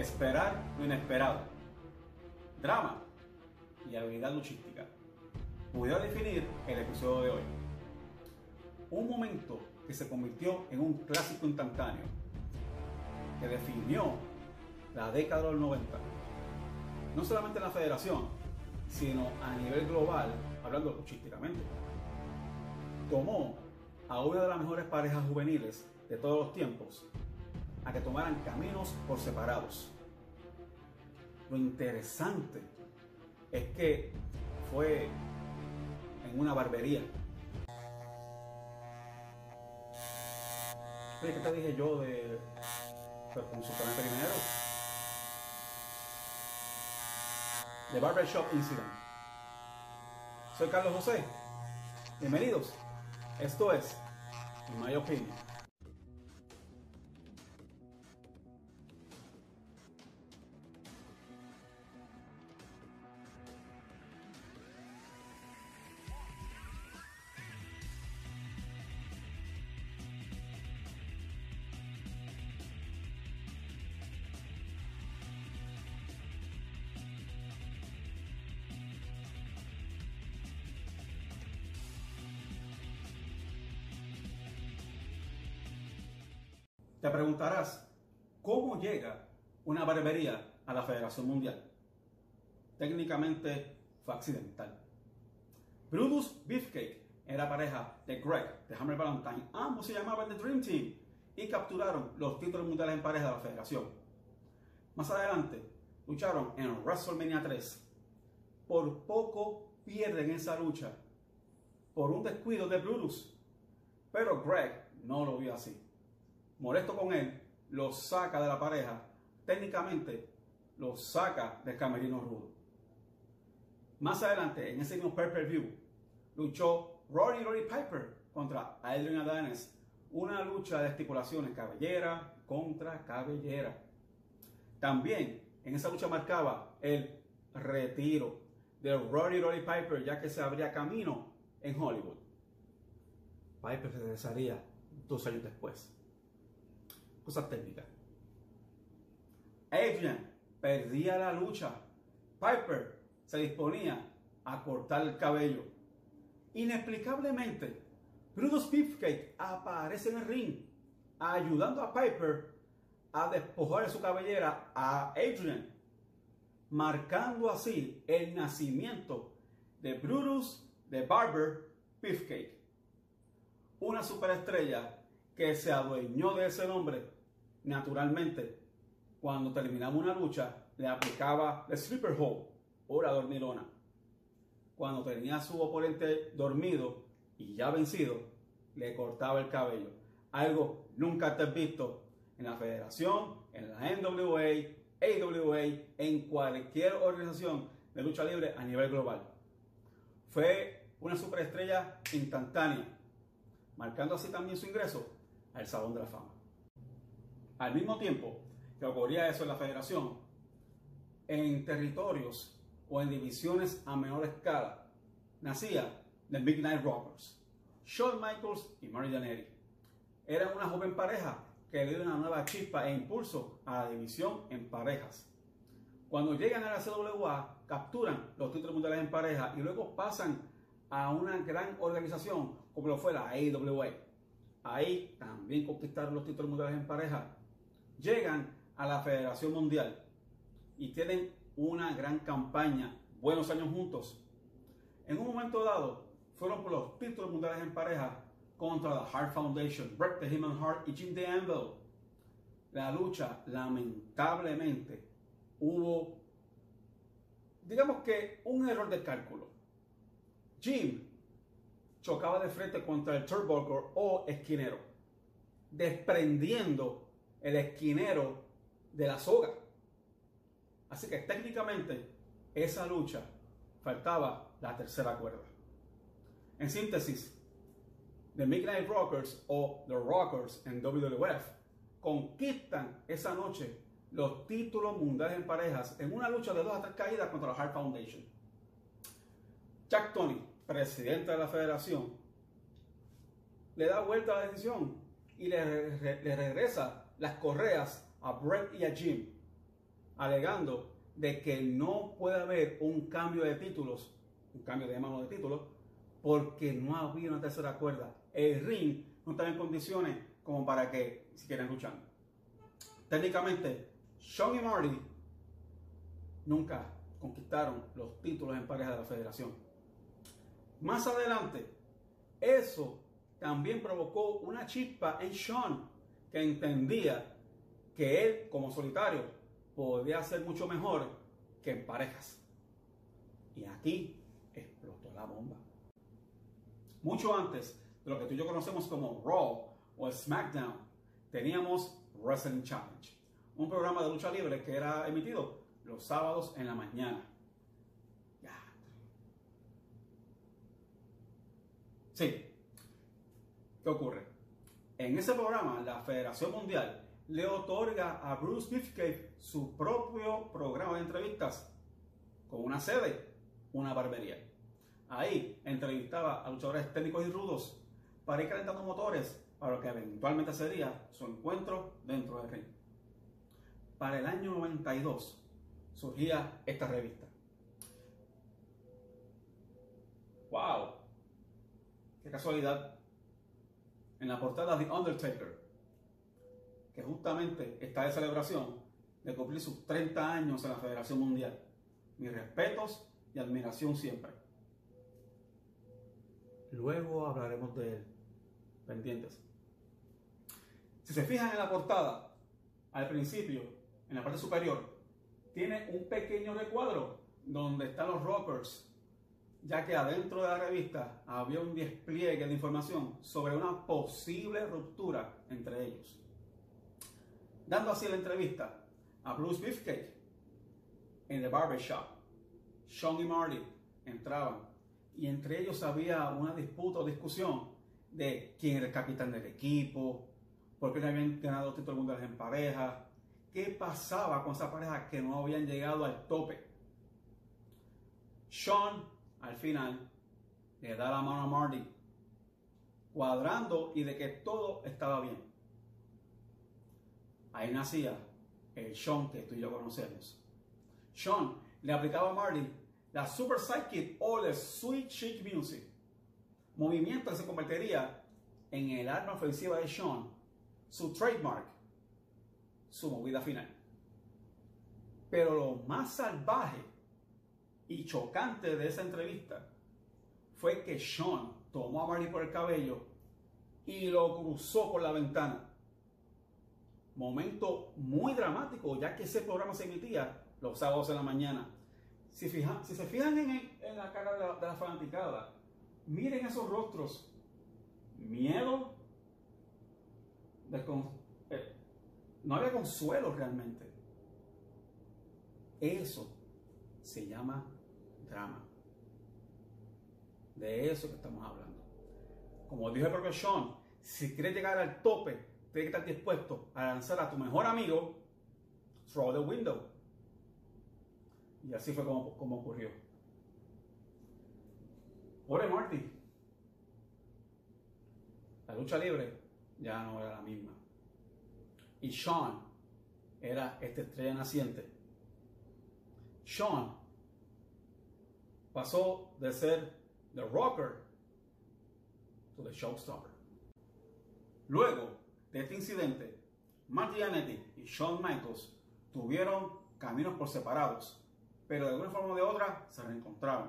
Esperar lo inesperado. Drama y habilidad luchística. Pudiera definir el episodio de hoy. Un momento que se convirtió en un clásico instantáneo que definió la década de los 90. No solamente en la federación, sino a nivel global, hablando luchísticamente. Tomó a una de las mejores parejas juveniles de todos los tiempos a que tomaran caminos por separados. Lo interesante es que fue en una barbería. Oye, ¿qué te dije yo de pues, consultarme primero? De Barbershop Incident. Soy Carlos José. Bienvenidos. Esto es My Opinion. Te preguntarás, ¿cómo llega una barbería a la Federación Mundial? Técnicamente fue accidental. Brutus Beefcake era pareja de Greg, de Hammer Valentine. Ambos se llamaban The Dream Team y capturaron los títulos mundiales en pareja de la Federación. Más adelante, lucharon en WrestleMania 3. Por poco pierden esa lucha por un descuido de Brutus. Pero Greg no lo vio así molesto con él, lo saca de la pareja, técnicamente lo saca del camerino rudo. Más adelante, en ese mismo pay-per-view, luchó Rory Rory Piper contra Adrian Adanes. Una lucha de estipulaciones, cabellera contra cabellera. También en esa lucha marcaba el retiro de Rory Rory Piper, ya que se abría camino en Hollywood. Piper regresaría dos años después técnicas. Adrian perdía la lucha. Piper se disponía a cortar el cabello. Inexplicablemente, Brutus Beefcake aparece en el ring, ayudando a Piper a despojar de su cabellera a Adrian, marcando así el nacimiento de Brutus de Barber Beefcake, una superestrella que se adueñó de ese nombre, naturalmente, cuando terminamos una lucha, le aplicaba el sleeper hold o la dormilona. Cuando tenía a su oponente dormido y ya vencido, le cortaba el cabello. Algo nunca te visto en la federación, en la NWA, AWA, en cualquier organización de lucha libre a nivel global. Fue una superestrella instantánea, marcando así también su ingreso al Salón de la Fama. Al mismo tiempo que ocurría eso en la federación, en territorios o en divisiones a menor escala, nacía The Midnight Rockers, Shawn Michaels y Mary Janetti. Eran una joven pareja que le dio una nueva chispa e impulso a la división en parejas. Cuando llegan a la CWA, capturan los títulos mundiales en pareja y luego pasan a una gran organización como lo fue la AWA. Ahí también conquistaron los títulos mundiales en pareja. Llegan a la Federación Mundial y tienen una gran campaña, buenos años juntos. En un momento dado, fueron por los títulos mundiales en pareja contra la Hart Foundation, Bret the Human Heart y Jim DeAnville. La lucha, lamentablemente, hubo, digamos que, un error de cálculo. Jim chocaba de frente contra el turnbuckle o esquinero, desprendiendo el esquinero de la soga. Así que técnicamente esa lucha faltaba la tercera cuerda. En síntesis, The Midnight Rockers o The Rockers en WWF conquistan esa noche los títulos mundiales en parejas en una lucha de dos a tres caídas contra la Hart Foundation. Jack Tony presidente de la federación, le da vuelta a la decisión y le, regresa las correas a Brett y a Jim. alegando de que no puede haber un cambio de títulos, un cambio de mano de títulos, porque no había una tercera cuerda. El ring no estaba en condiciones como para que siguieran luchando. Técnicamente, Sean y Marty nunca conquistaron los títulos en pareja de la federación. Más adelante, eso también provocó una chispa en Sean, que entendía que él como solitario podía ser mucho mejor que en parejas. Y aquí explotó la bomba. Mucho antes de lo que tú y yo conocemos como Raw o SmackDown, teníamos Wrestling Challenge, un programa de lucha libre que era emitido los sábados en la mañana. Sí. ¿Qué ocurre? En ese programa, la Federación Mundial le otorga a Bruce Beefcake su propio programa de entrevistas con una sede, una barbería. Ahí entrevistaba a luchadores técnicos y rudos para ir calentando motores para lo que eventualmente sería su encuentro dentro del ring. Para el año 92 surgía esta revista. ¡Wow! ¡Qué casualidad! En la portada de Undertaker, que justamente está de celebración de cumplir sus 30 años en la Federación Mundial. Mis respetos y admiración siempre. Luego hablaremos de él. Pendientes. Si se fijan en la portada, al principio, en la parte superior, tiene un pequeño recuadro donde están los rockers, ya que adentro de la revista había un despliegue de información sobre una posible ruptura entre ellos. Dando así la entrevista a Bruce Beefcake en The Barbershop, Sean y Marty entraban y entre ellos había una disputa o discusión de quién era el capitán del equipo, por qué no habían ganado título mundial en pareja, qué pasaba con esa pareja que no habían llegado al tope. Sean al final le da la mano a Marty, cuadrando y de que todo estaba bien. Ahí nacía el Sean que tú y yo conocemos. Sean le aplicaba a Marty la Super Sidekick o la Sweet Chic Music, movimiento que se convertiría en el arma ofensiva de Sean, su trademark, su movida final. Pero lo más salvaje y chocante de esa entrevista fue que Sean tomó a Marty por el cabello y lo cruzó por la ventana. Momento muy dramático, ya que ese programa se emitía los sábados en la mañana. Si, si se fijan en, la cara de la, fanaticada, miren esos rostros. Miedo, eh, no había consuelo realmente. Eso se llama De eso que estamos hablando. Como dijo el propio Sean, si quieres llegar al tope, tienes que estar dispuesto a lanzar a tu mejor amigo through the window. Y así fue como, como ocurrió. Pobre Marty. La lucha libre ya no era la misma. Y Sean era esta estrella naciente. Sean pasó de ser the rocker to the showstopper. Luego de este incidente, Marty Jannetty y Shawn Michaels tuvieron caminos por separados pero de alguna forma o de otra se reencontraron.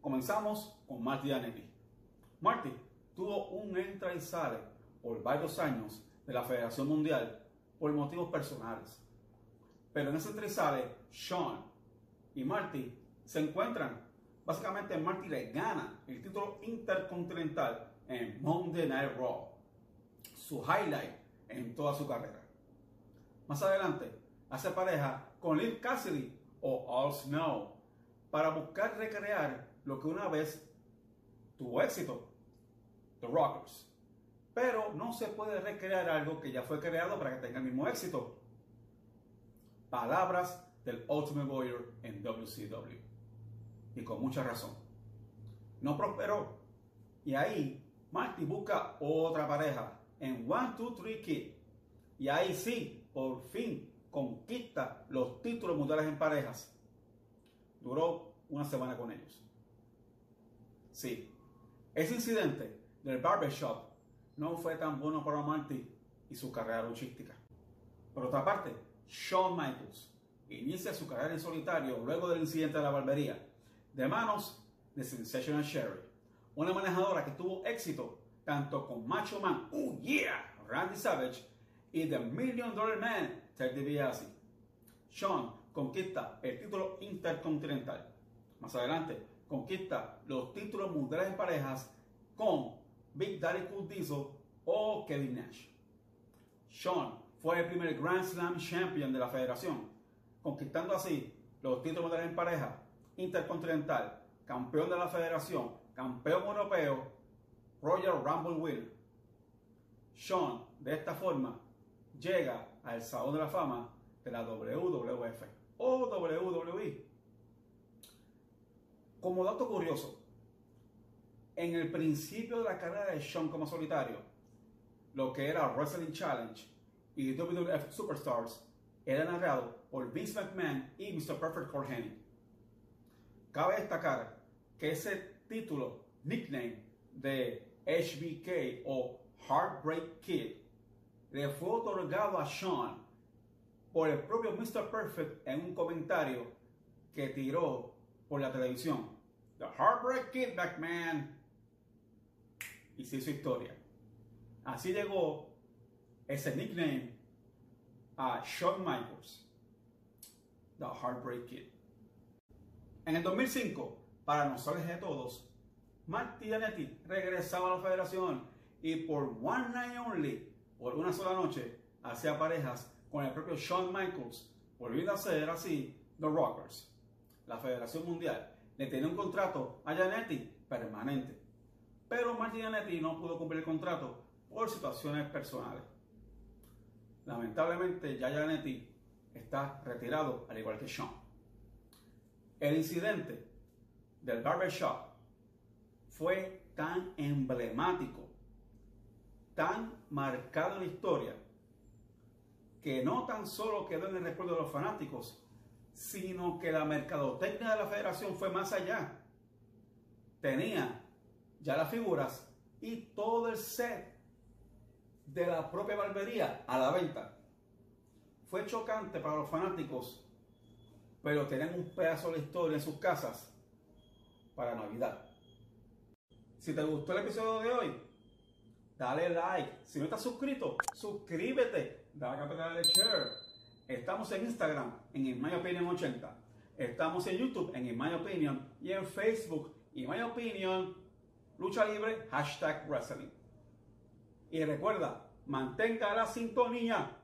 Comenzamos con Marty Jannetty. Marty tuvo un entra y sale por varios años de la Federación Mundial por motivos personales. Pero en ese entra y sale, Sean y Marty se encuentran. Básicamente Marty le gana el título intercontinental en Monday Night Raw. Su highlight en toda su carrera. Más adelante, hace pareja con Liv Cassidy o All Snow para buscar recrear lo que una vez tuvo éxito, The Rockers. Pero no se puede recrear algo que ya fue creado para que tenga el mismo éxito. Palabras del Ultimate Warrior en WCW. Y con mucha razón. No prosperó. Y ahí Marty busca otra pareja en One, Two, Three Kid. Y ahí sí, por fin conquista modelos en parejas, duró una semana con ellos. Sí, ese incidente del barbershop no fue tan bueno para Marty y su carrera luchística. Por otra parte, Shawn Michaels inicia su carrera en solitario luego del incidente de la barbería, de manos de Sensational Sherry, una manejadora que tuvo éxito tanto con Macho Man, oh yeah, Randy Savage, y The Million Dollar Man, Ted DiBiase. Shawn conquista el título intercontinental. Más adelante, conquista los títulos mundiales en parejas con Big Daddy Cool Diesel o Kevin Nash. Shawn fue el primer Grand Slam Champion de la federación, conquistando así los títulos mundiales en pareja, intercontinental, campeón de la federación, campeón europeo, Royal Rumble Winner. Shawn, de esta forma, llega al Salón de la Fama de la WWF o WWE. Como dato curioso, en el principio de la carrera de Shawn como solitario, lo que era Wrestling Challenge y WWF Superstars era narrado por Vince McMahon y Mr. Perfect Cole Hennig. Cabe destacar que ese título, nickname de HBK o Heartbreak Kid, le fue otorgado a Sean por el propio Mr. Perfect en un comentario que tiró por la televisión. The Heartbreak Kid, McMahon. Y se hizo historia. Así llegó ese nickname a Shawn Michaels, The Heartbreak Kid. En el 2005, para nosotros de todos, Marty Jannetty regresaba a la federación y por one night only, por una sola noche, hacía parejas con el propio Shawn Michaels, volviendo a ser así The Rockers. La Federación Mundial le tenía un contrato a Jannetty permanente, pero Marty Jannetty no pudo cumplir el contrato por situaciones personales. Lamentablemente ya Jannetty está retirado al igual que Shawn. El incidente del barbershop fue tan emblemático, tan marcado en la historia, que no tan solo quedó en el recuerdo de los fanáticos, sino que la mercadotecnia de la federación fue más allá. Tenía ya las figuras y todo el set de la propia barbería a la venta. Fue chocante para los fanáticos, pero tenían un pedazo de historia en sus casas para Navidad. Si te gustó el episodio de hoy, dale like. Si no estás suscrito, suscríbete. Dale a la de share. Estamos en Instagram en In My Opinion 80. Estamos en YouTube en In My Opinion y en Facebook In My Opinion Lucha Libre hashtag Wrestling. Y recuerda, mantenga la sintonía.